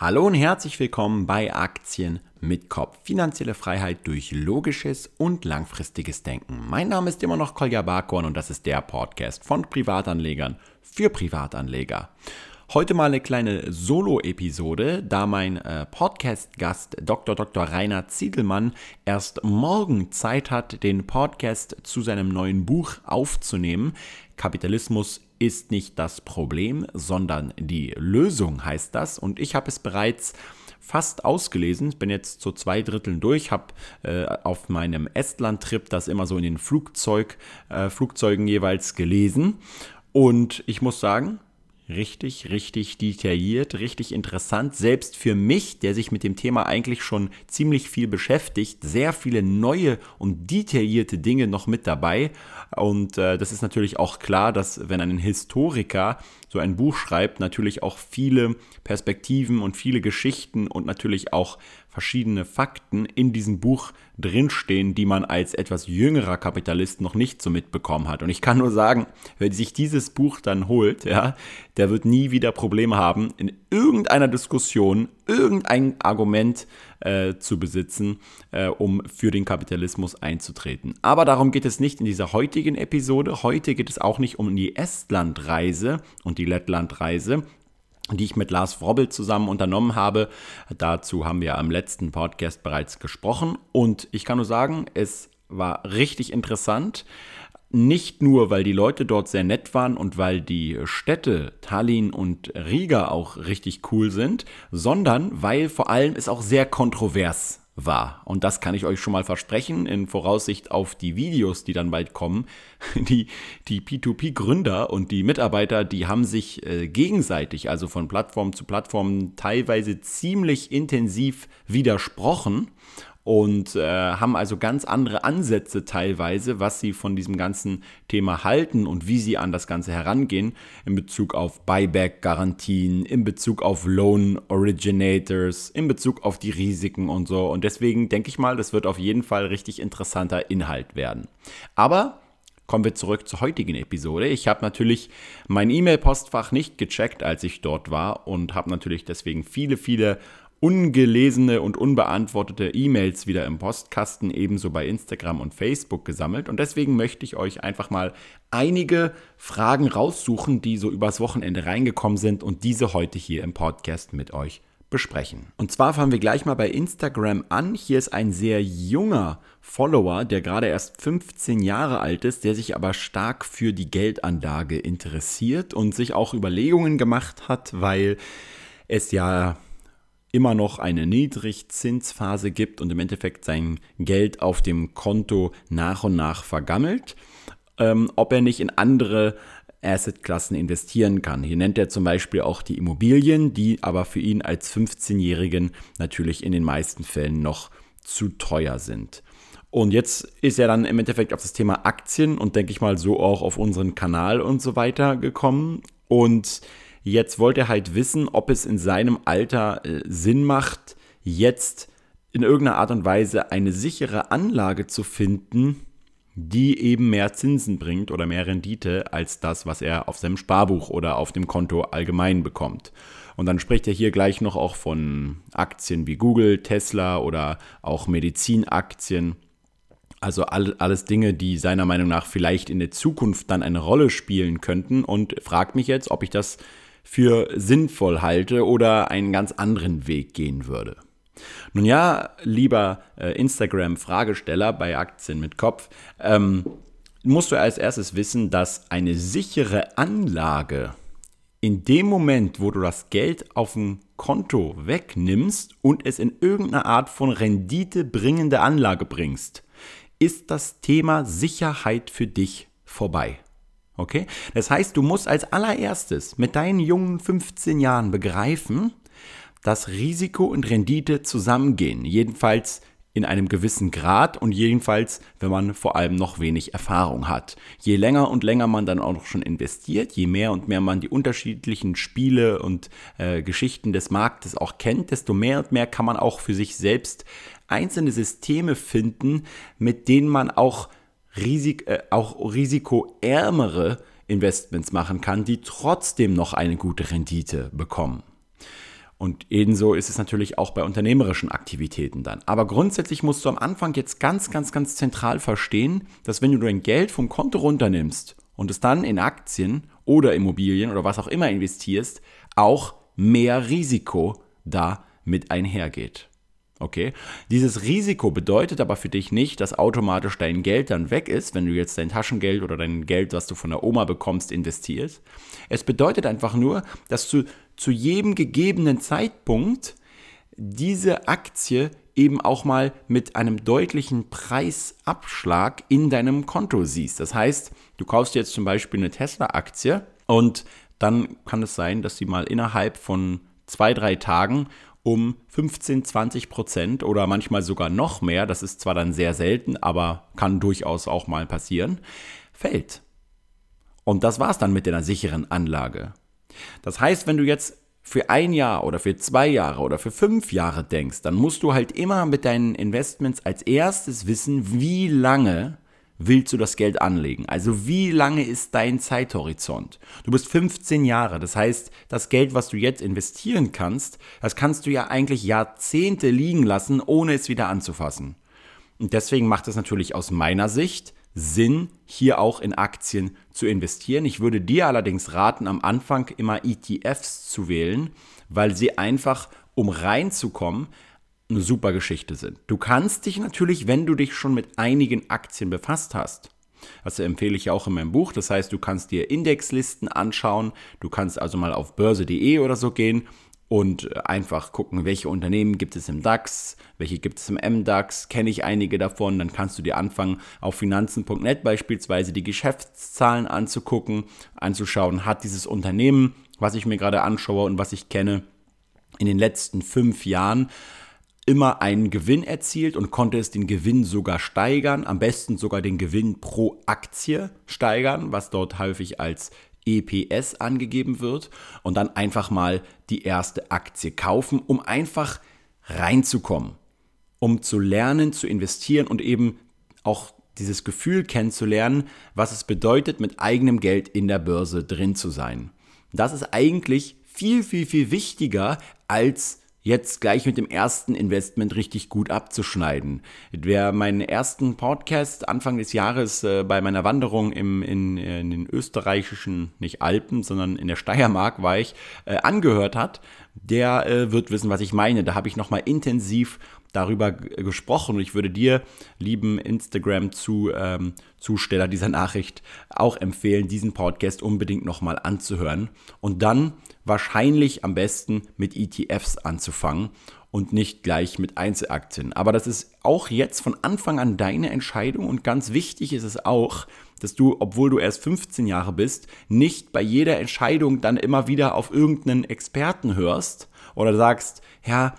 Hallo und herzlich willkommen bei Aktien mit Kopf. Finanzielle Freiheit durch logisches und langfristiges Denken. Mein Name ist immer noch Kolja Barkorn und das ist der Podcast von Privatanlegern für Privatanleger. Heute mal eine kleine Solo-Episode, da mein äh, Podcast-Gast Dr. Dr. Rainer Ziegelmann erst morgen Zeit hat, den Podcast zu seinem neuen Buch aufzunehmen. Kapitalismus ist nicht das Problem, sondern die Lösung heißt das. Und ich habe es bereits fast ausgelesen. Bin jetzt zu zwei Dritteln durch, habe äh, auf meinem Estland-Trip das immer so in den Flugzeug, äh, Flugzeugen jeweils gelesen. Und ich muss sagen, richtig, richtig detailliert, richtig interessant. Selbst für mich, der sich mit dem Thema eigentlich schon ziemlich viel beschäftigt, sehr viele neue und detaillierte Dinge noch mit dabei. Und äh, das ist natürlich auch klar, dass wenn ein Historiker so ein Buch schreibt, natürlich auch viele Perspektiven und viele Geschichten und natürlich auch verschiedene Fakten in diesem Buch drinstehen, die man als etwas jüngerer Kapitalist noch nicht so mitbekommen hat. Und ich kann nur sagen, wer sich dieses Buch dann holt, ja, der wird nie wieder Probleme haben, in irgendeiner Diskussion irgendein Argument äh, zu besitzen, äh, um für den Kapitalismus einzutreten. Aber darum geht es nicht in dieser heutigen Episode. Heute geht es auch nicht um die Estlandreise und die Lettlandreise, die ich mit Lars Wrobbel zusammen unternommen habe. Dazu haben wir am letzten Podcast bereits gesprochen und ich kann nur sagen, es war richtig interessant. Nicht nur, weil die Leute dort sehr nett waren und weil die Städte Tallinn und Riga auch richtig cool sind, sondern weil vor allem es auch sehr kontrovers war. Und das kann ich euch schon mal versprechen, in Voraussicht auf die Videos, die dann bald kommen. Die, die P2P-Gründer und die Mitarbeiter, die haben sich äh, gegenseitig, also von Plattform zu Plattform, teilweise ziemlich intensiv widersprochen und äh, haben also ganz andere Ansätze teilweise, was sie von diesem ganzen Thema halten und wie sie an das Ganze herangehen in Bezug auf Buyback-Garantien, in Bezug auf Loan Originators, in Bezug auf die Risiken und so. Und deswegen denke ich mal, das wird auf jeden Fall richtig interessanter Inhalt werden. Aber kommen wir zurück zur heutigen Episode. Ich habe natürlich mein E-Mail-Postfach nicht gecheckt, als ich dort war und habe natürlich deswegen viele, viele ungelesene und unbeantwortete E-Mails wieder im Postkasten, ebenso bei Instagram und Facebook gesammelt. Und deswegen möchte ich euch einfach mal einige Fragen raussuchen, die so übers Wochenende reingekommen sind und diese heute hier im Podcast mit euch besprechen. Und zwar fangen wir gleich mal bei Instagram an. Hier ist ein sehr junger Follower, der gerade erst 15 Jahre alt ist, der sich aber stark für die Geldanlage interessiert und sich auch Überlegungen gemacht hat, weil es ja immer noch eine Niedrigzinsphase gibt und im Endeffekt sein Geld auf dem Konto nach und nach vergammelt, ähm, ob er nicht in andere Assetklassen investieren kann. Hier nennt er zum Beispiel auch die Immobilien, die aber für ihn als 15-Jährigen natürlich in den meisten Fällen noch zu teuer sind. Und jetzt ist er dann im Endeffekt auf das Thema Aktien und denke ich mal so auch auf unseren Kanal und so weiter gekommen. Und Jetzt wollte er halt wissen, ob es in seinem Alter äh, Sinn macht, jetzt in irgendeiner Art und Weise eine sichere Anlage zu finden, die eben mehr Zinsen bringt oder mehr Rendite als das, was er auf seinem Sparbuch oder auf dem Konto allgemein bekommt. Und dann spricht er hier gleich noch auch von Aktien wie Google, Tesla oder auch Medizinaktien. Also alles Dinge, die seiner Meinung nach vielleicht in der Zukunft dann eine Rolle spielen könnten und fragt mich jetzt, ob ich das für sinnvoll halte oder einen ganz anderen Weg gehen würde. Nun ja, lieber äh, Instagram-Fragesteller bei Aktien mit Kopf, ähm, musst du als erstes wissen, dass eine sichere Anlage in dem Moment, wo du das Geld auf dem Konto wegnimmst und es in irgendeiner Art von Rendite bringende Anlage bringst, ist das Thema Sicherheit für dich vorbei. Okay? Das heißt, du musst als allererstes mit deinen jungen 15 Jahren begreifen, dass Risiko und Rendite zusammengehen. Jedenfalls in einem gewissen Grad und jedenfalls, wenn man vor allem noch wenig Erfahrung hat. Je länger und länger man dann auch noch schon investiert, je mehr und mehr man die unterschiedlichen Spiele und äh, Geschichten des Marktes auch kennt, desto mehr und mehr kann man auch für sich selbst einzelne Systeme finden, mit denen man auch Risik, äh, auch risikoärmere Investments machen kann, die trotzdem noch eine gute Rendite bekommen. Und ebenso ist es natürlich auch bei unternehmerischen Aktivitäten dann. Aber grundsätzlich musst du am Anfang jetzt ganz, ganz, ganz zentral verstehen, dass wenn du dein Geld vom Konto runternimmst und es dann in Aktien oder Immobilien oder was auch immer investierst, auch mehr Risiko da mit einhergeht. Okay? Dieses Risiko bedeutet aber für dich nicht, dass automatisch dein Geld dann weg ist, wenn du jetzt dein Taschengeld oder dein Geld, was du von der Oma bekommst, investierst. Es bedeutet einfach nur, dass du zu jedem gegebenen Zeitpunkt diese Aktie eben auch mal mit einem deutlichen Preisabschlag in deinem Konto siehst. Das heißt, du kaufst jetzt zum Beispiel eine Tesla-Aktie und dann kann es sein, dass sie mal innerhalb von zwei, drei Tagen um 15, 20 Prozent oder manchmal sogar noch mehr, das ist zwar dann sehr selten, aber kann durchaus auch mal passieren, fällt. Und das war es dann mit deiner sicheren Anlage. Das heißt, wenn du jetzt für ein Jahr oder für zwei Jahre oder für fünf Jahre denkst, dann musst du halt immer mit deinen Investments als erstes wissen, wie lange willst du das Geld anlegen? Also wie lange ist dein Zeithorizont? Du bist 15 Jahre, das heißt, das Geld, was du jetzt investieren kannst, das kannst du ja eigentlich Jahrzehnte liegen lassen, ohne es wieder anzufassen. Und deswegen macht es natürlich aus meiner Sicht Sinn, hier auch in Aktien zu investieren. Ich würde dir allerdings raten, am Anfang immer ETFs zu wählen, weil sie einfach, um reinzukommen, eine super Geschichte sind. Du kannst dich natürlich, wenn du dich schon mit einigen Aktien befasst hast, das empfehle ich auch in meinem Buch. Das heißt, du kannst dir Indexlisten anschauen. Du kannst also mal auf börse.de oder so gehen und äh, einfach gucken, welche Unternehmen gibt es im DAX, welche gibt es im MDAX, kenne ich einige davon, dann kannst du dir anfangen, auf finanzen.net beispielsweise die Geschäftszahlen anzugucken, anzuschauen, hat dieses Unternehmen, was ich mir gerade anschaue und was ich kenne, in den letzten fünf Jahren immer einen Gewinn erzielt und konnte es den Gewinn sogar steigern, am besten sogar den Gewinn pro Aktie steigern, was dort häufig als EPS angegeben wird und dann einfach mal die erste Aktie kaufen, um einfach reinzukommen, um zu lernen, zu investieren und eben auch dieses Gefühl kennenzulernen, was es bedeutet, mit eigenem Geld in der Börse drin zu sein. Das ist eigentlich viel, viel, viel wichtiger als jetzt gleich mit dem ersten Investment richtig gut abzuschneiden. Wer meinen ersten Podcast Anfang des Jahres äh, bei meiner Wanderung im, in, in, den österreichischen, nicht Alpen, sondern in der Steiermark war ich, äh, angehört hat, der äh, wird wissen, was ich meine. Da habe ich nochmal intensiv darüber gesprochen und ich würde dir, lieben Instagram-Zusteller ähm, dieser Nachricht, auch empfehlen, diesen Podcast unbedingt nochmal anzuhören und dann wahrscheinlich am besten mit ETFs anzufangen und nicht gleich mit Einzelaktien. Aber das ist auch jetzt von Anfang an deine Entscheidung und ganz wichtig ist es auch, dass du, obwohl du erst 15 Jahre bist, nicht bei jeder Entscheidung dann immer wieder auf irgendeinen Experten hörst oder sagst, ja,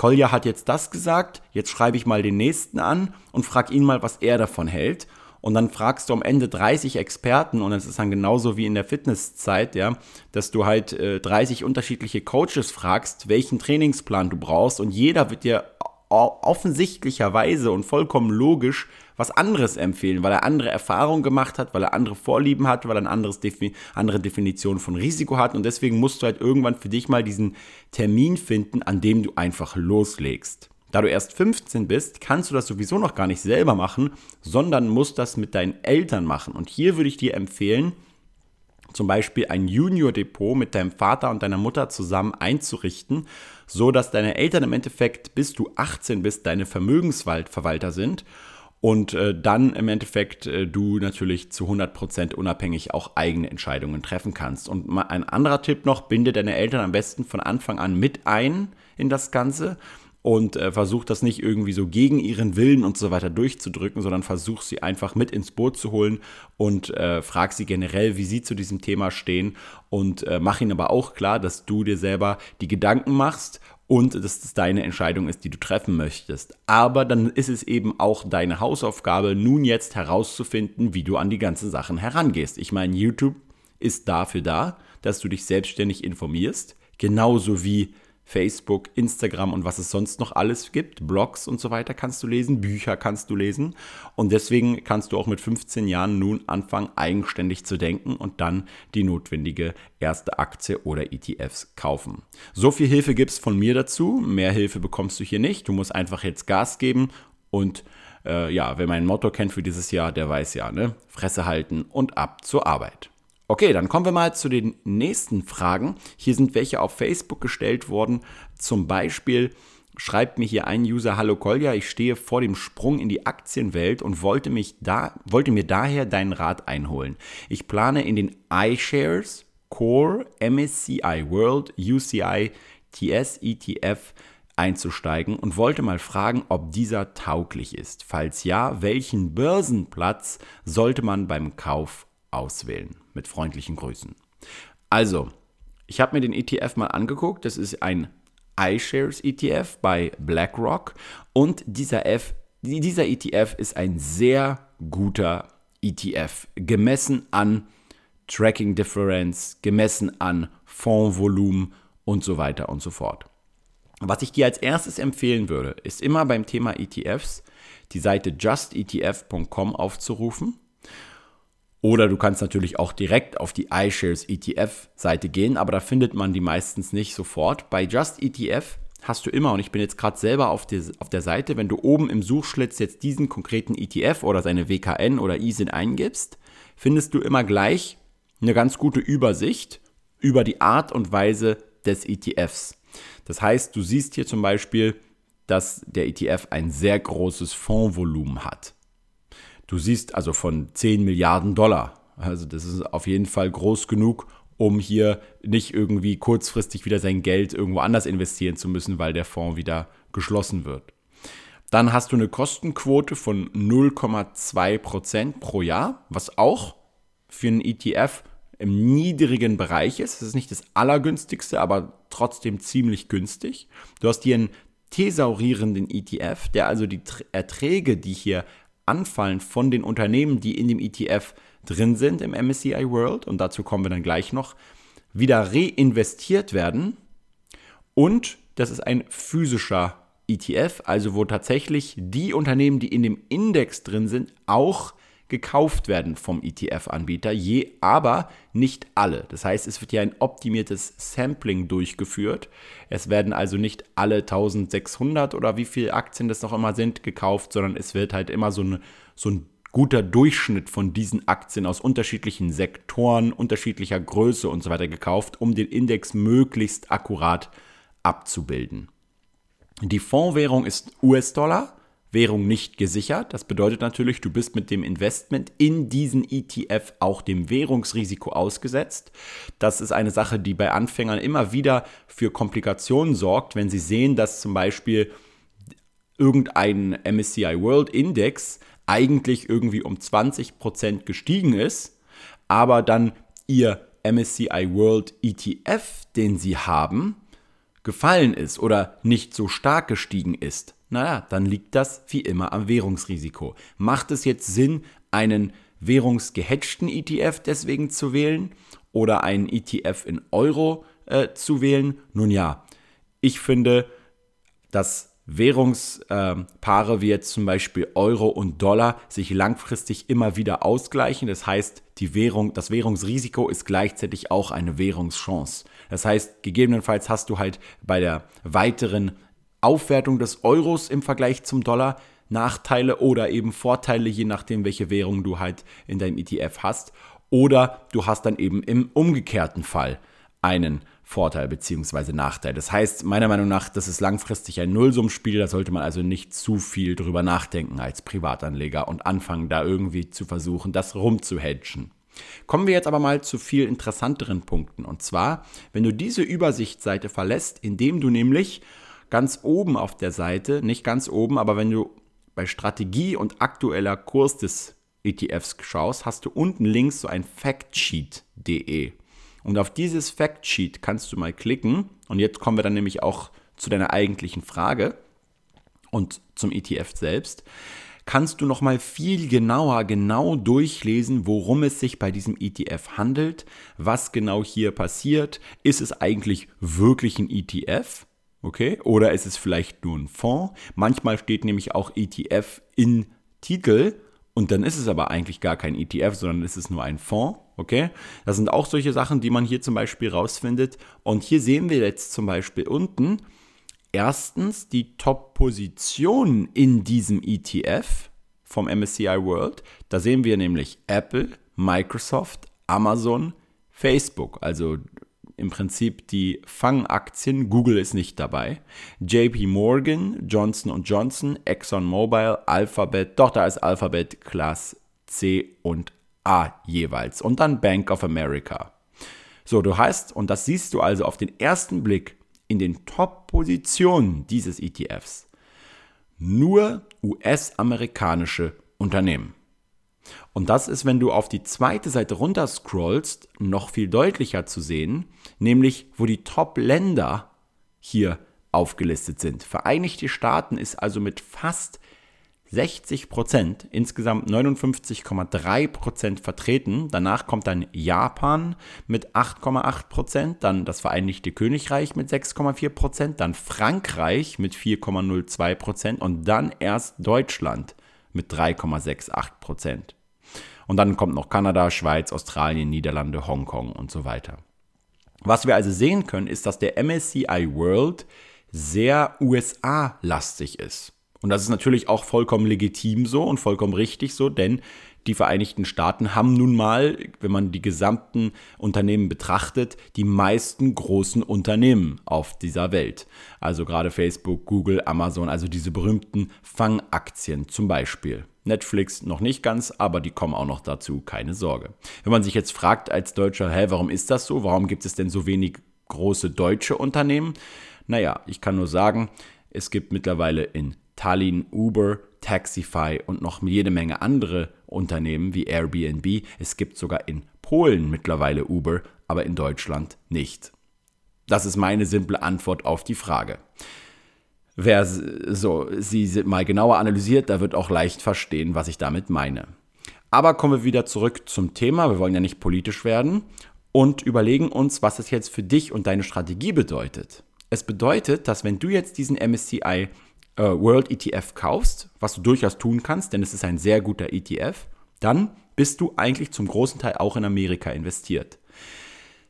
Kolja hat jetzt das gesagt, jetzt schreibe ich mal den nächsten an und frag ihn mal, was er davon hält. Und dann fragst du am Ende 30 Experten und es ist dann genauso wie in der Fitnesszeit, ja, dass du halt äh, 30 unterschiedliche Coaches fragst, welchen Trainingsplan du brauchst und jeder wird dir offensichtlicherweise und vollkommen logisch was anderes empfehlen, weil er andere Erfahrungen gemacht hat, weil er andere Vorlieben hat, weil er eine anderes Defi andere Definition von Risiko hat und deswegen musst du halt irgendwann für dich mal diesen Termin finden, an dem du einfach loslegst. Da du erst 15 bist, kannst du das sowieso noch gar nicht selber machen, sondern musst das mit deinen Eltern machen. Und hier würde ich dir empfehlen, zum Beispiel ein Junior-Depot mit deinem Vater und deiner Mutter zusammen einzurichten, so dass deine Eltern im Endeffekt, bis du 18 bist, deine Vermögensverwalter sind und äh, dann im Endeffekt äh, du natürlich zu 100% unabhängig auch eigene Entscheidungen treffen kannst. Und mal ein anderer Tipp noch, binde deine Eltern am besten von Anfang an mit ein in das Ganze und äh, versuch das nicht irgendwie so gegen ihren Willen und so weiter durchzudrücken, sondern versuch sie einfach mit ins Boot zu holen und äh, frag sie generell, wie sie zu diesem Thema stehen und äh, mach ihnen aber auch klar, dass du dir selber die Gedanken machst und dass das deine Entscheidung ist, die du treffen möchtest. Aber dann ist es eben auch deine Hausaufgabe, nun jetzt herauszufinden, wie du an die ganzen Sachen herangehst. Ich meine, YouTube ist dafür da, dass du dich selbstständig informierst, genauso wie Facebook, Instagram und was es sonst noch alles gibt. Blogs und so weiter kannst du lesen, Bücher kannst du lesen. Und deswegen kannst du auch mit 15 Jahren nun anfangen, eigenständig zu denken und dann die notwendige erste Aktie oder ETFs kaufen. So viel Hilfe gibt es von mir dazu. Mehr Hilfe bekommst du hier nicht. Du musst einfach jetzt Gas geben und äh, ja, wer mein Motto kennt für dieses Jahr, der weiß ja, ne? Fresse halten und ab zur Arbeit. Okay, dann kommen wir mal zu den nächsten Fragen. Hier sind welche auf Facebook gestellt worden. Zum Beispiel schreibt mir hier ein User, Hallo Kolja, ich stehe vor dem Sprung in die Aktienwelt und wollte, mich da, wollte mir daher deinen Rat einholen. Ich plane in den iShares, Core, MSCI World, UCI, TS, ETF einzusteigen und wollte mal fragen, ob dieser tauglich ist. Falls ja, welchen Börsenplatz sollte man beim Kauf auswählen. Mit freundlichen Grüßen. Also, ich habe mir den ETF mal angeguckt. Das ist ein iShares ETF bei BlackRock. Und dieser, F, dieser ETF ist ein sehr guter ETF, gemessen an Tracking Difference, gemessen an Fondsvolumen und so weiter und so fort. Was ich dir als erstes empfehlen würde, ist immer beim Thema ETFs die Seite justetf.com aufzurufen oder du kannst natürlich auch direkt auf die iShares ETF-Seite gehen, aber da findet man die meistens nicht sofort. Bei Just ETF hast du immer, und ich bin jetzt gerade selber auf, die, auf der Seite, wenn du oben im Suchschlitz jetzt diesen konkreten ETF oder seine WKN oder ISIN eingibst, findest du immer gleich eine ganz gute Übersicht über die Art und Weise des ETFs. Das heißt, du siehst hier zum Beispiel, dass der ETF ein sehr großes Fondsvolumen hat. Du siehst also von 10 Milliarden Dollar. Also das ist auf jeden Fall groß genug, um hier nicht irgendwie kurzfristig wieder sein Geld irgendwo anders investieren zu müssen, weil der Fonds wieder geschlossen wird. Dann hast du eine Kostenquote von 0,2% pro Jahr, was auch für einen ETF im niedrigen Bereich ist. Das ist nicht das allergünstigste, aber trotzdem ziemlich günstig. Du hast hier einen thesaurierenden ETF, der also die Erträge, die hier anfallen von den Unternehmen, die in dem ETF drin sind im MSCI World, und dazu kommen wir dann gleich noch, wieder reinvestiert werden. Und das ist ein physischer ETF, also wo tatsächlich die Unternehmen, die in dem Index drin sind, auch gekauft werden vom ETF-Anbieter, je aber nicht alle. Das heißt, es wird hier ein optimiertes Sampling durchgeführt. Es werden also nicht alle 1600 oder wie viele Aktien das noch immer sind gekauft, sondern es wird halt immer so, eine, so ein guter Durchschnitt von diesen Aktien aus unterschiedlichen Sektoren, unterschiedlicher Größe und so weiter gekauft, um den Index möglichst akkurat abzubilden. Die Fondswährung ist US-Dollar. Währung nicht gesichert. Das bedeutet natürlich, du bist mit dem Investment in diesen ETF auch dem Währungsrisiko ausgesetzt. Das ist eine Sache, die bei Anfängern immer wieder für Komplikationen sorgt, wenn sie sehen, dass zum Beispiel irgendein MSCI World Index eigentlich irgendwie um 20% gestiegen ist, aber dann ihr MSCI World ETF, den sie haben, gefallen ist oder nicht so stark gestiegen ist naja, dann liegt das wie immer am Währungsrisiko. Macht es jetzt Sinn, einen währungsgehatchten ETF deswegen zu wählen oder einen ETF in Euro äh, zu wählen? Nun ja, ich finde, dass Währungspaare äh, wie jetzt zum Beispiel Euro und Dollar sich langfristig immer wieder ausgleichen. Das heißt, die Währung, das Währungsrisiko ist gleichzeitig auch eine Währungschance. Das heißt, gegebenenfalls hast du halt bei der weiteren Aufwertung des Euros im Vergleich zum Dollar Nachteile oder eben Vorteile, je nachdem, welche Währung du halt in deinem ETF hast. Oder du hast dann eben im umgekehrten Fall einen Vorteil bzw. Nachteil. Das heißt, meiner Meinung nach, das ist langfristig ein Nullsummspiel. Da sollte man also nicht zu viel drüber nachdenken als Privatanleger und anfangen, da irgendwie zu versuchen, das rumzuhedgen. Kommen wir jetzt aber mal zu viel interessanteren Punkten. Und zwar, wenn du diese Übersichtsseite verlässt, indem du nämlich ganz oben auf der Seite, nicht ganz oben, aber wenn du bei Strategie und aktueller Kurs des ETFs schaust, hast du unten links so ein Factsheet.de. Und auf dieses Factsheet kannst du mal klicken. Und jetzt kommen wir dann nämlich auch zu deiner eigentlichen Frage und zum ETF selbst. Kannst du noch mal viel genauer genau durchlesen, worum es sich bei diesem ETF handelt, was genau hier passiert? Ist es eigentlich wirklich ein ETF? Okay, oder ist es vielleicht nur ein Fonds? Manchmal steht nämlich auch ETF in Titel und dann ist es aber eigentlich gar kein ETF, sondern ist es nur ein Fonds. Okay, das sind auch solche Sachen, die man hier zum Beispiel rausfindet. Und hier sehen wir jetzt zum Beispiel unten erstens die Top-Positionen in diesem ETF vom MSCI World. Da sehen wir nämlich Apple, Microsoft, Amazon, Facebook, also im Prinzip die Fangaktien. Google ist nicht dabei. JP Morgan, Johnson Johnson, ExxonMobil, Alphabet, doch da ist Alphabet Class C und A jeweils. Und dann Bank of America. So, du hast, und das siehst du also auf den ersten Blick in den Top-Positionen dieses ETFs, nur US-amerikanische Unternehmen. Und das ist, wenn du auf die zweite Seite runter scrollst, noch viel deutlicher zu sehen, nämlich wo die Top-Länder hier aufgelistet sind. Vereinigte Staaten ist also mit fast 60 Prozent, insgesamt 59,3 Prozent vertreten. Danach kommt dann Japan mit 8,8 Prozent, dann das Vereinigte Königreich mit 6,4 Prozent, dann Frankreich mit 4,02 Prozent und dann erst Deutschland mit 3,68 Prozent. Und dann kommt noch Kanada, Schweiz, Australien, Niederlande, Hongkong und so weiter. Was wir also sehen können, ist, dass der MSCI World sehr USA-lastig ist. Und das ist natürlich auch vollkommen legitim so und vollkommen richtig so, denn die Vereinigten Staaten haben nun mal, wenn man die gesamten Unternehmen betrachtet, die meisten großen Unternehmen auf dieser Welt. Also gerade Facebook, Google, Amazon, also diese berühmten Fangaktien zum Beispiel. Netflix noch nicht ganz, aber die kommen auch noch dazu, keine Sorge. Wenn man sich jetzt fragt als Deutscher, hä, warum ist das so? Warum gibt es denn so wenig große deutsche Unternehmen? Naja, ich kann nur sagen, es gibt mittlerweile in Tallinn Uber, Taxify und noch jede Menge andere Unternehmen wie Airbnb. Es gibt sogar in Polen mittlerweile Uber, aber in Deutschland nicht. Das ist meine simple Antwort auf die Frage. Wer so sie mal genauer analysiert, da wird auch leicht verstehen, was ich damit meine. Aber kommen wir wieder zurück zum Thema. Wir wollen ja nicht politisch werden und überlegen uns, was es jetzt für dich und deine Strategie bedeutet. Es bedeutet, dass wenn du jetzt diesen MSCI äh, World ETF kaufst, was du durchaus tun kannst, denn es ist ein sehr guter ETF, dann bist du eigentlich zum großen Teil auch in Amerika investiert.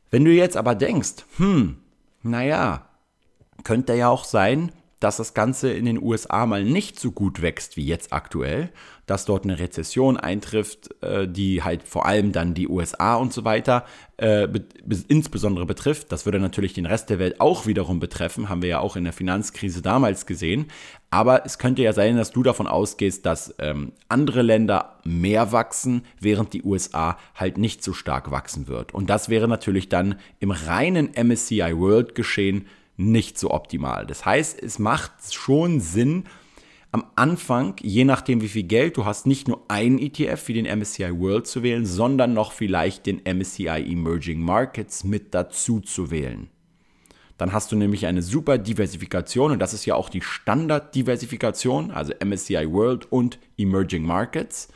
Wenn du jetzt aber denkst, hm, naja, könnte ja auch sein, dass das Ganze in den USA mal nicht so gut wächst wie jetzt aktuell, dass dort eine Rezession eintrifft, äh, die halt vor allem dann die USA und so weiter äh, insbesondere betrifft. Das würde natürlich den Rest der Welt auch wiederum betreffen, haben wir ja auch in der Finanzkrise damals gesehen. Aber es könnte ja sein, dass du davon ausgehst, dass ähm, andere Länder mehr wachsen, während die USA halt nicht so stark wachsen wird. Und das wäre natürlich dann im reinen MSCI World geschehen nicht so optimal. Das heißt, es macht schon Sinn, am Anfang, je nachdem wie viel Geld du hast, nicht nur einen ETF wie den MSCI World zu wählen, sondern noch vielleicht den MSCI Emerging Markets mit dazu zu wählen. Dann hast du nämlich eine super Diversifikation und das ist ja auch die Standarddiversifikation, also MSCI World und Emerging Markets.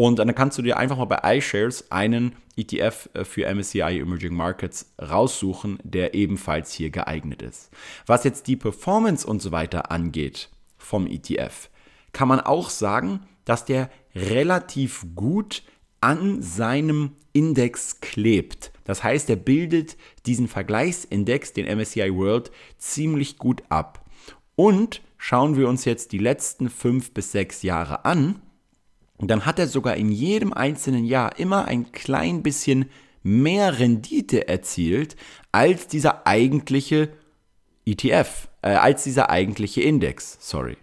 Und dann kannst du dir einfach mal bei iShares einen ETF äh, für MSCI Emerging Markets raussuchen, der ebenfalls hier geeignet ist. Was jetzt die Performance und so weiter angeht vom ETF, kann man auch sagen, dass der relativ gut an seinem Index klebt. Das heißt, er bildet diesen Vergleichsindex, den MSCI World, ziemlich gut ab. Und schauen wir uns jetzt die letzten fünf bis sechs Jahre an, und dann hat er sogar in jedem einzelnen Jahr immer ein klein bisschen mehr Rendite erzielt als dieser eigentliche ETF, äh, als dieser eigentliche Index, sorry.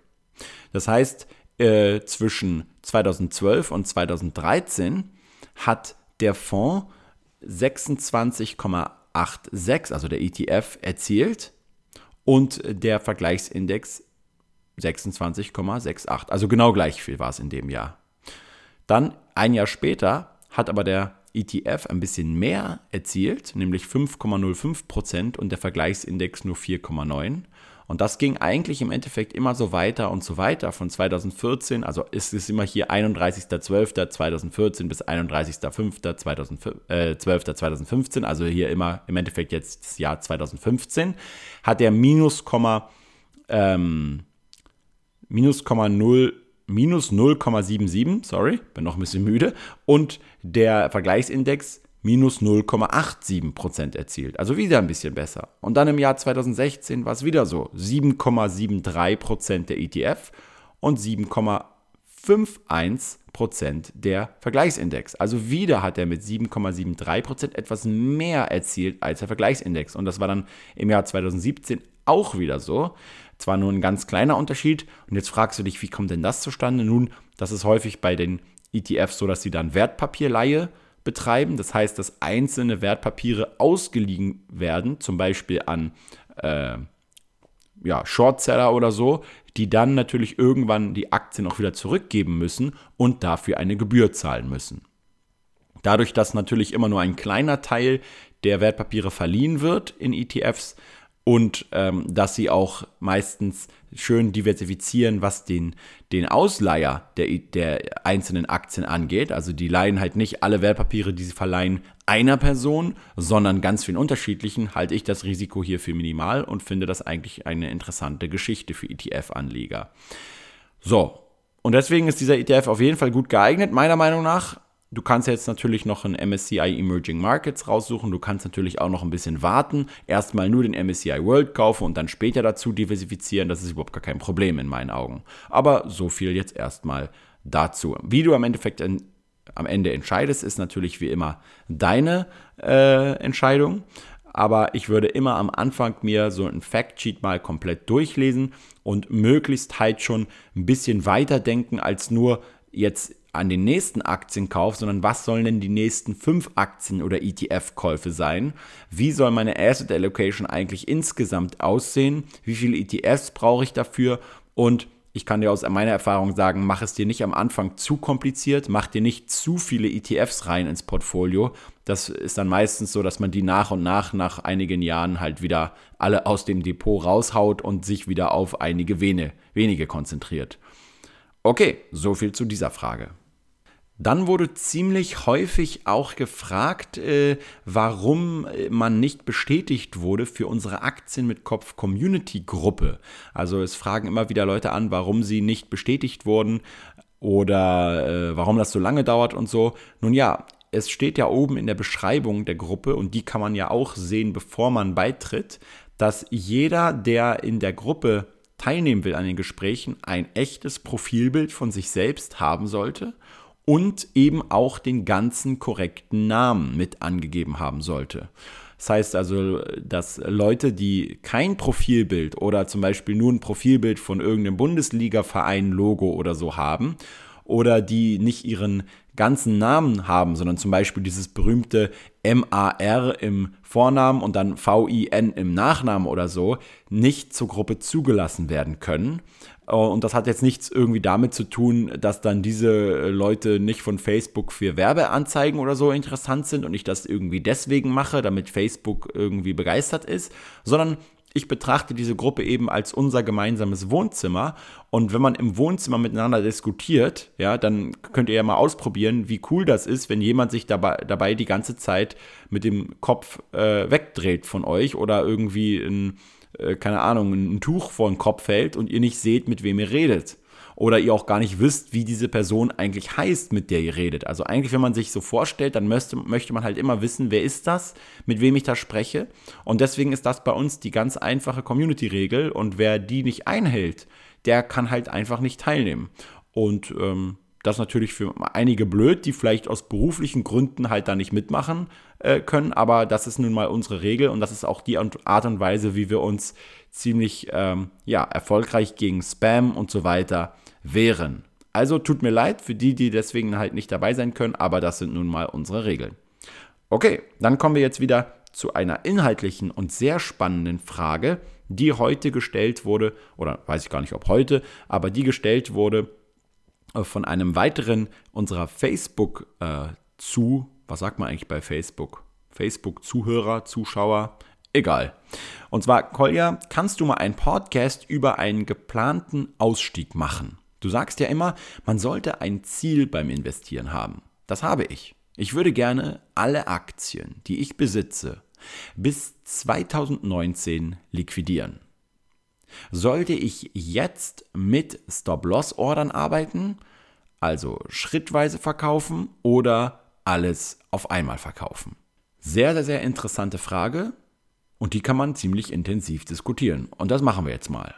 Das heißt, äh, zwischen 2012 und 2013 hat der Fonds 26,86, also der ETF, erzielt und der Vergleichsindex 26,68. Also genau gleich viel war es in dem Jahr. Dann ein Jahr später hat aber der ETF ein bisschen mehr erzielt, nämlich 5,05% und der Vergleichsindex nur 4,9%. Und das ging eigentlich im Endeffekt immer so weiter und so weiter von 2014, also ist es immer hier 31.12.2014 bis 31.05.2015, äh, also hier immer im Endeffekt jetzt das Jahr 2015, hat er minus, ähm, minus, 0, minus 0,77, sorry, bin noch ein bisschen müde, und der Vergleichsindex minus 0,87% erzielt. Also wieder ein bisschen besser. Und dann im Jahr 2016 war es wieder so. 7,73% der ETF und 7,51% der Vergleichsindex. Also wieder hat er mit 7,73% etwas mehr erzielt als der Vergleichsindex. Und das war dann im Jahr 2017 auch wieder so. Zwar nur ein ganz kleiner Unterschied. Und jetzt fragst du dich, wie kommt denn das zustande? Nun, das ist häufig bei den ETFs so, dass sie dann Wertpapierleihe betreiben. Das heißt, dass einzelne Wertpapiere ausgeliehen werden, zum Beispiel an äh, ja, Shortseller oder so, die dann natürlich irgendwann die Aktien auch wieder zurückgeben müssen und dafür eine Gebühr zahlen müssen. Dadurch, dass natürlich immer nur ein kleiner Teil der Wertpapiere verliehen wird in ETFs, und ähm, dass sie auch meistens schön diversifizieren, was den, den Ausleiher der, der einzelnen Aktien angeht. Also die leihen halt nicht alle Wertpapiere, die sie verleihen, einer Person, sondern ganz vielen unterschiedlichen, halte ich das Risiko hier für minimal und finde das eigentlich eine interessante Geschichte für ETF-Anleger. So, und deswegen ist dieser ETF auf jeden Fall gut geeignet, meiner Meinung nach. Du kannst jetzt natürlich noch ein MSCI Emerging Markets raussuchen. Du kannst natürlich auch noch ein bisschen warten. Erstmal nur den MSCI World kaufen und dann später dazu diversifizieren. Das ist überhaupt gar kein Problem in meinen Augen. Aber so viel jetzt erstmal dazu. Wie du am Endeffekt in, am Ende entscheidest, ist natürlich wie immer deine äh, Entscheidung. Aber ich würde immer am Anfang mir so ein Factsheet mal komplett durchlesen und möglichst halt schon ein bisschen weiter denken als nur jetzt an den nächsten Aktienkauf, sondern was sollen denn die nächsten fünf Aktien- oder ETF-Käufe sein? Wie soll meine Asset Allocation eigentlich insgesamt aussehen? Wie viele ETFs brauche ich dafür? Und ich kann dir aus meiner Erfahrung sagen, mach es dir nicht am Anfang zu kompliziert, mach dir nicht zu viele ETFs rein ins Portfolio. Das ist dann meistens so, dass man die nach und nach, nach einigen Jahren halt wieder alle aus dem Depot raushaut und sich wieder auf einige wenige konzentriert. Okay, so viel zu dieser Frage. Dann wurde ziemlich häufig auch gefragt, äh, warum man nicht bestätigt wurde für unsere Aktien mit Kopf Community Gruppe. Also es fragen immer wieder Leute an, warum sie nicht bestätigt wurden oder äh, warum das so lange dauert und so. Nun ja, es steht ja oben in der Beschreibung der Gruppe und die kann man ja auch sehen, bevor man beitritt, dass jeder, der in der Gruppe teilnehmen will an den Gesprächen, ein echtes Profilbild von sich selbst haben sollte und eben auch den ganzen korrekten Namen mit angegeben haben sollte. Das heißt also, dass Leute, die kein Profilbild oder zum Beispiel nur ein Profilbild von irgendeinem Bundesliga-Verein-Logo oder so haben oder die nicht ihren ganzen Namen haben, sondern zum Beispiel dieses berühmte M-A-R im Vornamen und dann V-I-N im Nachnamen oder so, nicht zur Gruppe zugelassen werden können. Äh, und das hat jetzt nichts irgendwie damit zu tun, dass dann diese Leute nicht von Facebook für Werbeanzeigen oder so interessant sind und ich das irgendwie deswegen mache, damit Facebook irgendwie begeistert ist, sondern ich betrachte diese Gruppe eben als unser gemeinsames Wohnzimmer. Und wenn man im Wohnzimmer miteinander diskutiert, ja, dann könnt ihr ja mal ausprobieren, wie cool das ist, wenn jemand sich dabei, dabei die ganze Zeit mit dem Kopf äh, wegdreht von euch oder irgendwie ein, äh, keine Ahnung, ein Tuch vor den Kopf hält und ihr nicht seht, mit wem ihr redet oder ihr auch gar nicht wisst, wie diese Person eigentlich heißt, mit der ihr redet. Also eigentlich, wenn man sich so vorstellt, dann möchte, möchte man halt immer wissen, wer ist das, mit wem ich da spreche. Und deswegen ist das bei uns die ganz einfache Community-Regel. Und wer die nicht einhält, der kann halt einfach nicht teilnehmen. Und ähm, das ist natürlich für einige blöd, die vielleicht aus beruflichen Gründen halt da nicht mitmachen äh, können, aber das ist nun mal unsere Regel und das ist auch die Art und Weise, wie wir uns ziemlich ähm, ja, erfolgreich gegen Spam und so weiter wehren. Also tut mir leid für die, die deswegen halt nicht dabei sein können, aber das sind nun mal unsere Regeln. Okay, dann kommen wir jetzt wieder zu einer inhaltlichen und sehr spannenden Frage, die heute gestellt wurde, oder weiß ich gar nicht, ob heute, aber die gestellt wurde von einem weiteren unserer Facebook äh, zu, was sagt man eigentlich bei Facebook? Facebook-Zuhörer, Zuschauer, egal. Und zwar, Kolja, kannst du mal einen Podcast über einen geplanten Ausstieg machen? Du sagst ja immer, man sollte ein Ziel beim Investieren haben. Das habe ich. Ich würde gerne alle Aktien, die ich besitze, bis 2019 liquidieren. Sollte ich jetzt mit Stop-Loss-Ordern arbeiten, also schrittweise verkaufen oder alles auf einmal verkaufen? Sehr, sehr, sehr interessante Frage und die kann man ziemlich intensiv diskutieren. Und das machen wir jetzt mal.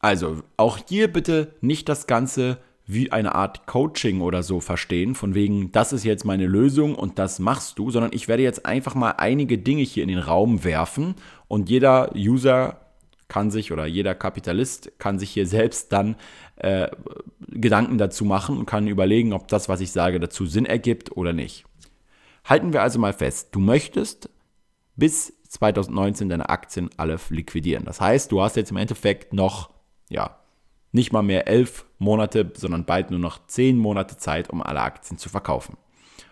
Also, auch hier bitte nicht das Ganze wie eine Art Coaching oder so verstehen, von wegen, das ist jetzt meine Lösung und das machst du, sondern ich werde jetzt einfach mal einige Dinge hier in den Raum werfen und jeder User kann sich oder jeder Kapitalist kann sich hier selbst dann äh, Gedanken dazu machen und kann überlegen, ob das, was ich sage, dazu Sinn ergibt oder nicht. Halten wir also mal fest, du möchtest bis 2019 deine Aktien alle liquidieren. Das heißt, du hast jetzt im Endeffekt noch, ja, nicht mal mehr elf Monate, sondern bald nur noch zehn Monate Zeit, um alle Aktien zu verkaufen.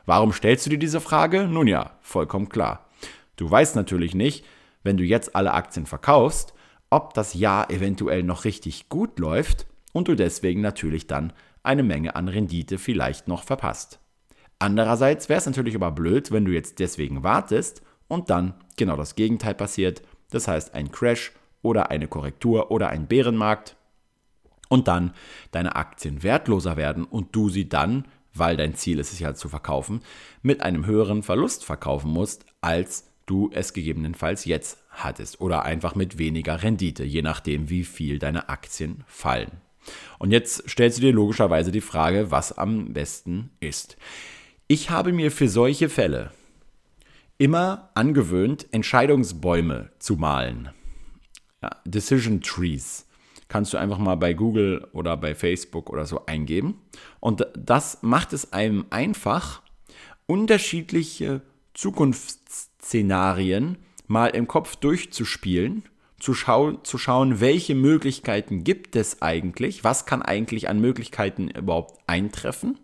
Warum stellst du dir diese Frage? Nun ja, vollkommen klar. Du weißt natürlich nicht, wenn du jetzt alle Aktien verkaufst, ob das Jahr eventuell noch richtig gut läuft und du deswegen natürlich dann eine Menge an Rendite vielleicht noch verpasst. Andererseits wäre es natürlich aber blöd, wenn du jetzt deswegen wartest und dann genau das Gegenteil passiert, das heißt ein Crash oder eine Korrektur oder ein Bärenmarkt und dann deine Aktien wertloser werden und du sie dann, weil dein Ziel ist es ja zu verkaufen, mit einem höheren Verlust verkaufen musst, als du es gegebenenfalls jetzt hattest oder einfach mit weniger Rendite, je nachdem, wie viel deine Aktien fallen. Und jetzt stellst du dir logischerweise die Frage, was am besten ist. Ich habe mir für solche Fälle immer angewöhnt, Entscheidungsbäume zu malen. Ja, Decision Trees kannst du einfach mal bei Google oder bei Facebook oder so eingeben. Und das macht es einem einfach, unterschiedliche Zukunftsszenarien mal im Kopf durchzuspielen, zu, schau zu schauen, welche Möglichkeiten gibt es eigentlich, was kann eigentlich an Möglichkeiten überhaupt eintreffen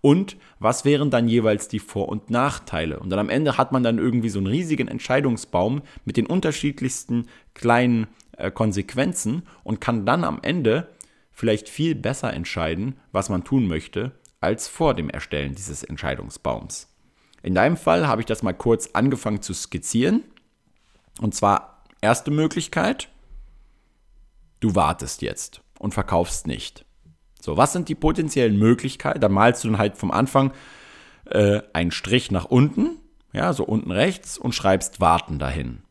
und was wären dann jeweils die Vor- und Nachteile. Und dann am Ende hat man dann irgendwie so einen riesigen Entscheidungsbaum mit den unterschiedlichsten kleinen äh, Konsequenzen und kann dann am Ende vielleicht viel besser entscheiden, was man tun möchte, als vor dem Erstellen dieses Entscheidungsbaums. In deinem Fall habe ich das mal kurz angefangen zu skizzieren. Und zwar erste Möglichkeit, du wartest jetzt und verkaufst nicht. So, was sind die potenziellen Möglichkeiten? Da malst du dann halt vom Anfang äh, einen Strich nach unten, ja, so unten rechts und schreibst Warten dahin.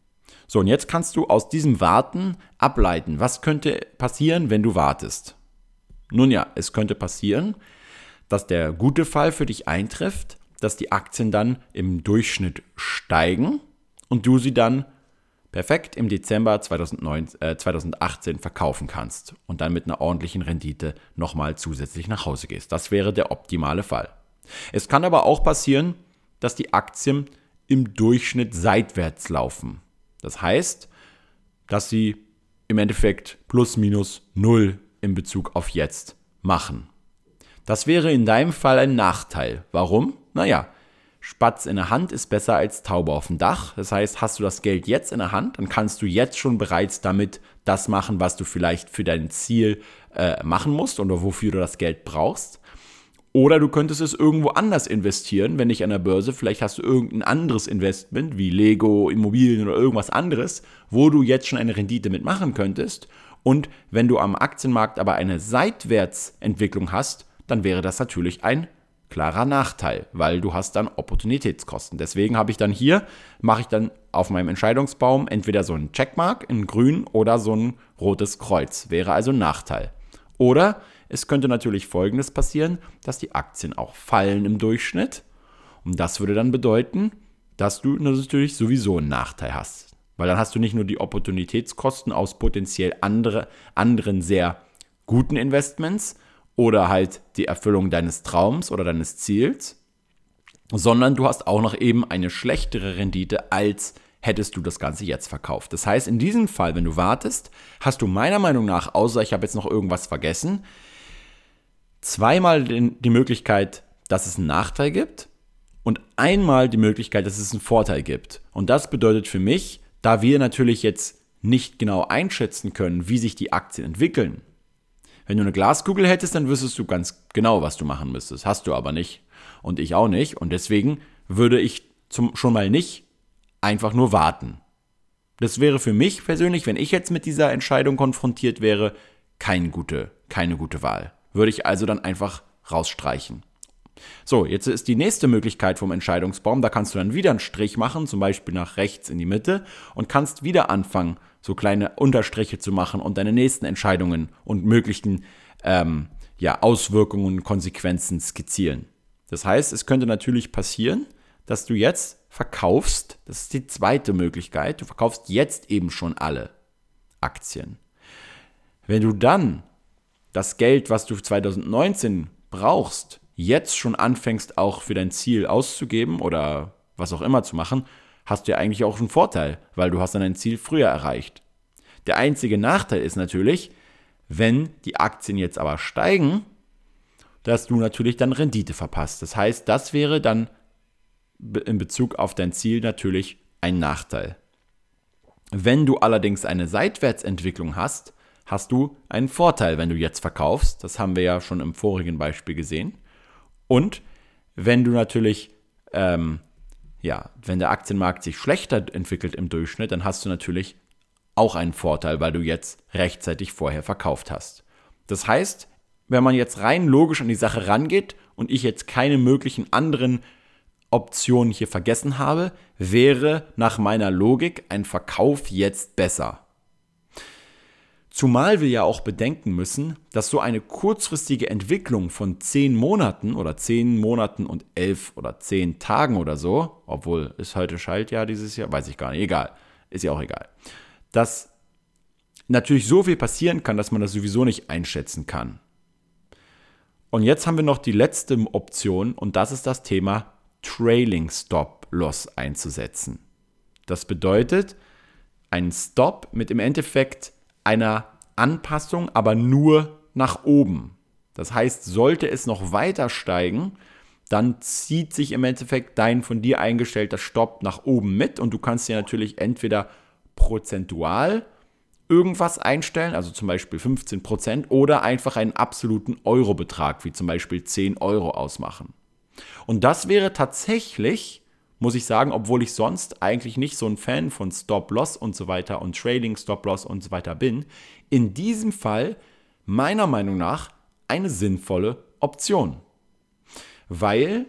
So, und jetzt kannst du aus diesem Warten ableiten, was könnte passieren, wenn du wartest. Nun ja, es könnte passieren, dass der gute Fall für dich eintrifft, dass die Aktien dann im Durchschnitt steigen und du sie dann perfekt im Dezember 2009, äh, 2018 verkaufen kannst und dann mit einer ordentlichen Rendite nochmal zusätzlich nach Hause gehst. Das wäre der optimale Fall. Es kann aber auch passieren, dass die Aktien im Durchschnitt seitwärts laufen. Das heißt, dass sie im Endeffekt plus minus null in Bezug auf jetzt machen. Das wäre in deinem Fall ein Nachteil. Warum? Naja, Spatz in der Hand ist besser als Taube auf dem Dach. Das heißt, hast du das Geld jetzt in der Hand, dann kannst du jetzt schon bereits damit das machen, was du vielleicht für dein Ziel äh, machen musst oder wofür du das Geld brauchst. Oder du könntest es irgendwo anders investieren, wenn nicht an der Börse. Vielleicht hast du irgendein anderes Investment wie Lego, Immobilien oder irgendwas anderes, wo du jetzt schon eine Rendite mitmachen könntest. Und wenn du am Aktienmarkt aber eine Seitwärtsentwicklung hast, dann wäre das natürlich ein klarer Nachteil, weil du hast dann Opportunitätskosten. Deswegen habe ich dann hier, mache ich dann auf meinem Entscheidungsbaum entweder so ein Checkmark in grün oder so ein rotes Kreuz. Wäre also ein Nachteil. Oder es könnte natürlich Folgendes passieren, dass die Aktien auch fallen im Durchschnitt. Und das würde dann bedeuten, dass du natürlich sowieso einen Nachteil hast. Weil dann hast du nicht nur die Opportunitätskosten aus potenziell andere, anderen sehr guten Investments, oder halt die Erfüllung deines Traums oder deines Ziels, sondern du hast auch noch eben eine schlechtere Rendite, als hättest du das Ganze jetzt verkauft. Das heißt, in diesem Fall, wenn du wartest, hast du meiner Meinung nach, außer ich habe jetzt noch irgendwas vergessen, zweimal die Möglichkeit, dass es einen Nachteil gibt und einmal die Möglichkeit, dass es einen Vorteil gibt. Und das bedeutet für mich, da wir natürlich jetzt nicht genau einschätzen können, wie sich die Aktien entwickeln. Wenn du eine Glaskugel hättest, dann wüsstest du ganz genau, was du machen müsstest. Hast du aber nicht. Und ich auch nicht. Und deswegen würde ich zum, schon mal nicht einfach nur warten. Das wäre für mich persönlich, wenn ich jetzt mit dieser Entscheidung konfrontiert wäre, keine gute, keine gute Wahl. Würde ich also dann einfach rausstreichen. So, jetzt ist die nächste Möglichkeit vom Entscheidungsbaum. Da kannst du dann wieder einen Strich machen, zum Beispiel nach rechts in die Mitte, und kannst wieder anfangen, so kleine Unterstriche zu machen und deine nächsten Entscheidungen und möglichen ähm, ja, Auswirkungen und Konsequenzen skizzieren. Das heißt, es könnte natürlich passieren, dass du jetzt verkaufst, das ist die zweite Möglichkeit, du verkaufst jetzt eben schon alle Aktien. Wenn du dann das Geld, was du 2019 brauchst, jetzt schon anfängst, auch für dein Ziel auszugeben oder was auch immer zu machen, hast du ja eigentlich auch einen Vorteil, weil du hast dann dein Ziel früher erreicht. Der einzige Nachteil ist natürlich, wenn die Aktien jetzt aber steigen, dass du natürlich dann Rendite verpasst. Das heißt, das wäre dann in Bezug auf dein Ziel natürlich ein Nachteil. Wenn du allerdings eine Seitwärtsentwicklung hast, hast du einen Vorteil, wenn du jetzt verkaufst. Das haben wir ja schon im vorigen Beispiel gesehen. Und wenn du natürlich, ähm, ja, wenn der Aktienmarkt sich schlechter entwickelt im Durchschnitt, dann hast du natürlich auch einen Vorteil, weil du jetzt rechtzeitig vorher verkauft hast. Das heißt, wenn man jetzt rein logisch an die Sache rangeht und ich jetzt keine möglichen anderen Optionen hier vergessen habe, wäre nach meiner Logik ein Verkauf jetzt besser. Zumal wir ja auch bedenken müssen, dass so eine kurzfristige Entwicklung von 10 Monaten oder 10 Monaten und 11 oder 10 Tagen oder so, obwohl ist heute Schaltjahr dieses Jahr, weiß ich gar nicht, egal, ist ja auch egal, dass natürlich so viel passieren kann, dass man das sowieso nicht einschätzen kann. Und jetzt haben wir noch die letzte Option und das ist das Thema Trailing Stop Loss einzusetzen. Das bedeutet, ein Stop mit im Endeffekt einer Anpassung, aber nur nach oben. Das heißt, sollte es noch weiter steigen, dann zieht sich im Endeffekt dein von dir eingestellter Stopp nach oben mit und du kannst dir natürlich entweder prozentual irgendwas einstellen, also zum Beispiel 15%, oder einfach einen absoluten Eurobetrag, wie zum Beispiel 10 Euro ausmachen. Und das wäre tatsächlich muss ich sagen, obwohl ich sonst eigentlich nicht so ein Fan von Stop-Loss und so weiter und Trading Stop-Loss und so weiter bin, in diesem Fall meiner Meinung nach eine sinnvolle Option. Weil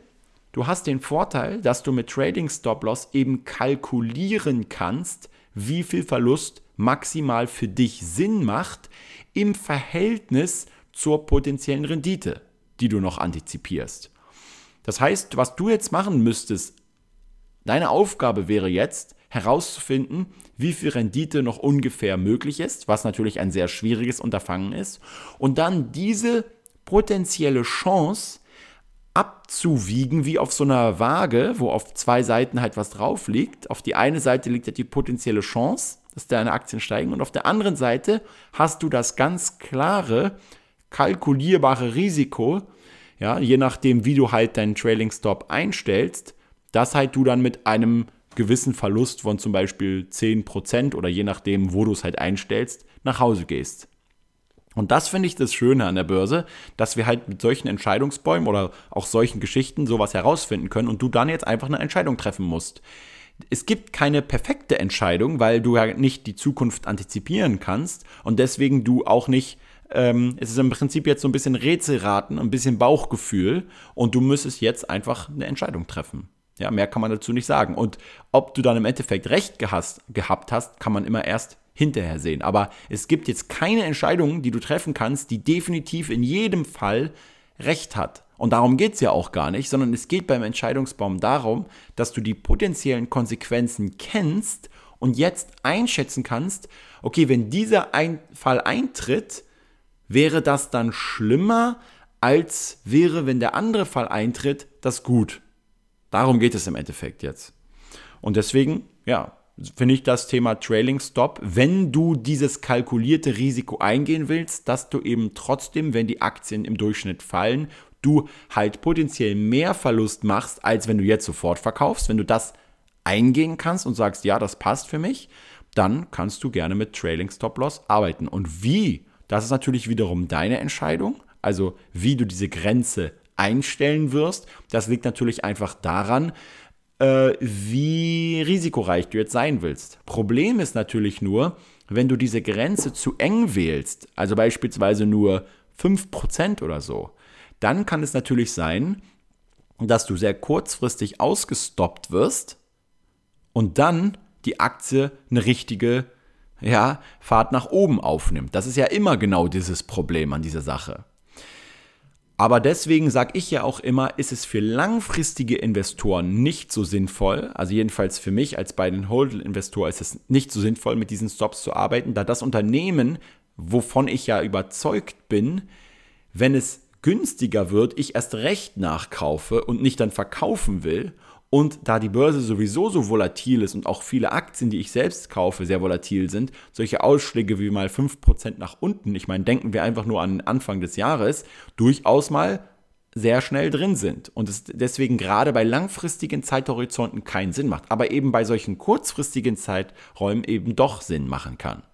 du hast den Vorteil, dass du mit Trading Stop-Loss eben kalkulieren kannst, wie viel Verlust maximal für dich Sinn macht im Verhältnis zur potenziellen Rendite, die du noch antizipierst. Das heißt, was du jetzt machen müsstest Deine Aufgabe wäre jetzt herauszufinden, wie viel Rendite noch ungefähr möglich ist, was natürlich ein sehr schwieriges Unterfangen ist, und dann diese potenzielle Chance abzuwiegen, wie auf so einer Waage, wo auf zwei Seiten halt was drauf liegt. Auf die eine Seite liegt ja die potenzielle Chance, dass deine Aktien steigen, und auf der anderen Seite hast du das ganz klare, kalkulierbare Risiko, ja, je nachdem, wie du halt deinen Trailing Stop einstellst, dass halt du dann mit einem gewissen Verlust von zum Beispiel 10% oder je nachdem, wo du es halt einstellst, nach Hause gehst. Und das finde ich das Schöne an der Börse, dass wir halt mit solchen Entscheidungsbäumen oder auch solchen Geschichten sowas herausfinden können und du dann jetzt einfach eine Entscheidung treffen musst. Es gibt keine perfekte Entscheidung, weil du ja nicht die Zukunft antizipieren kannst und deswegen du auch nicht ähm, es ist im Prinzip jetzt so ein bisschen Rätselraten, ein bisschen Bauchgefühl und du müsstest jetzt einfach eine Entscheidung treffen. Ja, mehr kann man dazu nicht sagen. Und ob du dann im Endeffekt recht gehast, gehabt hast, kann man immer erst hinterher sehen. Aber es gibt jetzt keine Entscheidung, die du treffen kannst, die definitiv in jedem Fall recht hat. Und darum geht es ja auch gar nicht, sondern es geht beim Entscheidungsbaum darum, dass du die potenziellen Konsequenzen kennst und jetzt einschätzen kannst, okay, wenn dieser ein Fall eintritt, wäre das dann schlimmer, als wäre, wenn der andere Fall eintritt, das gut. Darum geht es im Endeffekt jetzt. Und deswegen, ja, finde ich das Thema Trailing Stop, wenn du dieses kalkulierte Risiko eingehen willst, dass du eben trotzdem, wenn die Aktien im Durchschnitt fallen, du halt potenziell mehr Verlust machst, als wenn du jetzt sofort verkaufst. Wenn du das eingehen kannst und sagst, ja, das passt für mich, dann kannst du gerne mit Trailing Stop Loss arbeiten. Und wie, das ist natürlich wiederum deine Entscheidung. Also wie du diese Grenze einstellen wirst, das liegt natürlich einfach daran, äh, wie risikoreich du jetzt sein willst. Problem ist natürlich nur, wenn du diese Grenze zu eng wählst, also beispielsweise nur 5% oder so, dann kann es natürlich sein, dass du sehr kurzfristig ausgestoppt wirst und dann die Aktie eine richtige ja, Fahrt nach oben aufnimmt. Das ist ja immer genau dieses Problem an dieser Sache. Aber deswegen sage ich ja auch immer, ist es für langfristige Investoren nicht so sinnvoll, also jedenfalls für mich als bei den Hold-Investor ist es nicht so sinnvoll, mit diesen Stops zu arbeiten, da das Unternehmen, wovon ich ja überzeugt bin, wenn es günstiger wird, ich erst recht nachkaufe und nicht dann verkaufen will und da die Börse sowieso so volatil ist und auch viele Aktien, die ich selbst kaufe, sehr volatil sind, solche Ausschläge wie mal 5% nach unten, ich meine, denken wir einfach nur an Anfang des Jahres, durchaus mal sehr schnell drin sind und es deswegen gerade bei langfristigen Zeithorizonten keinen Sinn macht, aber eben bei solchen kurzfristigen Zeiträumen eben doch Sinn machen kann.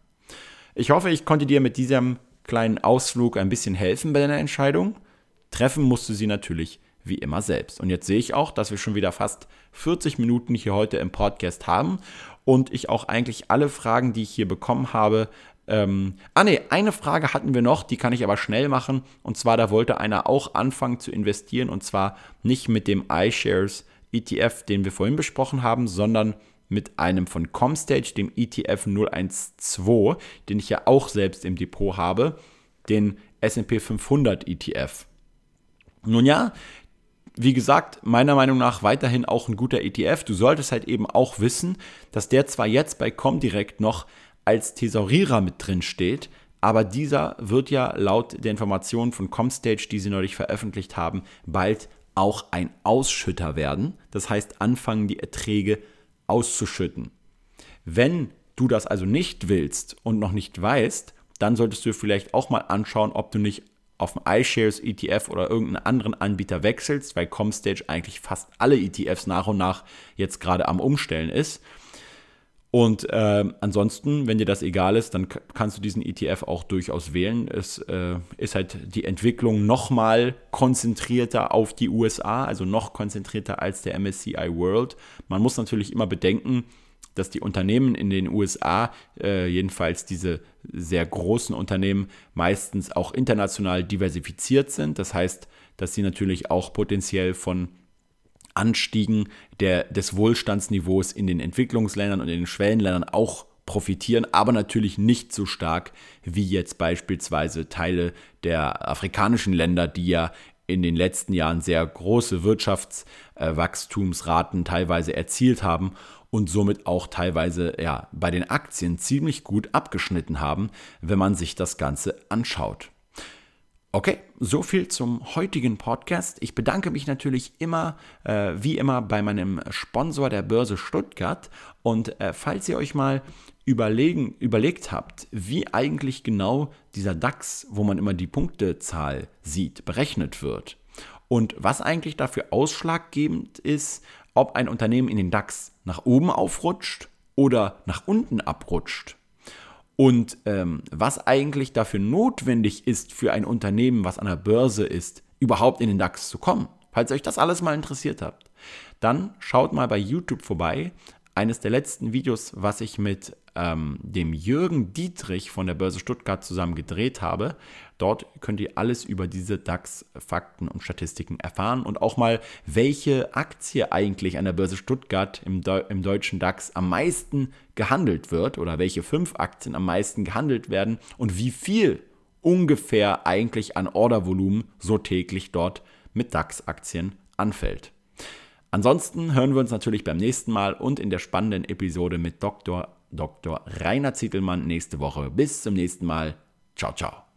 Ich hoffe, ich konnte dir mit diesem kleinen Ausflug ein bisschen helfen bei deiner Entscheidung. Treffen musst du sie natürlich wie immer selbst. Und jetzt sehe ich auch, dass wir schon wieder fast 40 Minuten hier heute im Podcast haben und ich auch eigentlich alle Fragen, die ich hier bekommen habe, ähm, ah ne, eine Frage hatten wir noch, die kann ich aber schnell machen. Und zwar, da wollte einer auch anfangen zu investieren und zwar nicht mit dem iShares ETF, den wir vorhin besprochen haben, sondern mit einem von Comstage, dem ETF 012, den ich ja auch selbst im Depot habe, den SP 500 ETF. Nun ja, wie gesagt, meiner Meinung nach weiterhin auch ein guter ETF. Du solltest halt eben auch wissen, dass der zwar jetzt bei Comdirect noch als Thesaurierer mit drin steht, aber dieser wird ja laut der Informationen von Comstage, die sie neulich veröffentlicht haben, bald auch ein Ausschütter werden. Das heißt, anfangen die Erträge auszuschütten. Wenn du das also nicht willst und noch nicht weißt, dann solltest du vielleicht auch mal anschauen, ob du nicht auf dem iShares ETF oder irgendeinen anderen Anbieter wechselst, weil Comstage eigentlich fast alle ETFs nach und nach jetzt gerade am Umstellen ist. Und äh, ansonsten, wenn dir das egal ist, dann kannst du diesen ETF auch durchaus wählen. Es äh, ist halt die Entwicklung nochmal konzentrierter auf die USA, also noch konzentrierter als der MSCI World. Man muss natürlich immer bedenken, dass die Unternehmen in den USA, äh, jedenfalls diese sehr großen Unternehmen, meistens auch international diversifiziert sind. Das heißt, dass sie natürlich auch potenziell von Anstiegen der, des Wohlstandsniveaus in den Entwicklungsländern und in den Schwellenländern auch profitieren, aber natürlich nicht so stark wie jetzt beispielsweise Teile der afrikanischen Länder, die ja in den letzten Jahren sehr große Wirtschaftswachstumsraten teilweise erzielt haben und somit auch teilweise ja, bei den Aktien ziemlich gut abgeschnitten haben, wenn man sich das Ganze anschaut. Okay, so viel zum heutigen Podcast. Ich bedanke mich natürlich immer, äh, wie immer, bei meinem Sponsor der Börse Stuttgart. Und äh, falls ihr euch mal überlegen, überlegt habt, wie eigentlich genau dieser DAX, wo man immer die Punktezahl sieht, berechnet wird und was eigentlich dafür ausschlaggebend ist, ob ein Unternehmen in den DAX nach oben aufrutscht oder nach unten abrutscht. Und ähm, was eigentlich dafür notwendig ist für ein Unternehmen, was an der Börse ist, überhaupt in den DAX zu kommen. Falls euch das alles mal interessiert habt, dann schaut mal bei YouTube vorbei eines der letzten Videos, was ich mit ähm, dem Jürgen Dietrich von der Börse Stuttgart zusammen gedreht habe. Dort könnt ihr alles über diese DAX-Fakten und Statistiken erfahren und auch mal, welche Aktie eigentlich an der Börse Stuttgart im, Deu im deutschen DAX am meisten gehandelt wird oder welche fünf Aktien am meisten gehandelt werden und wie viel ungefähr eigentlich an Ordervolumen so täglich dort mit DAX-Aktien anfällt. Ansonsten hören wir uns natürlich beim nächsten Mal und in der spannenden Episode mit Dr. Dr. Rainer Zietelmann nächste Woche. Bis zum nächsten Mal. Ciao, ciao.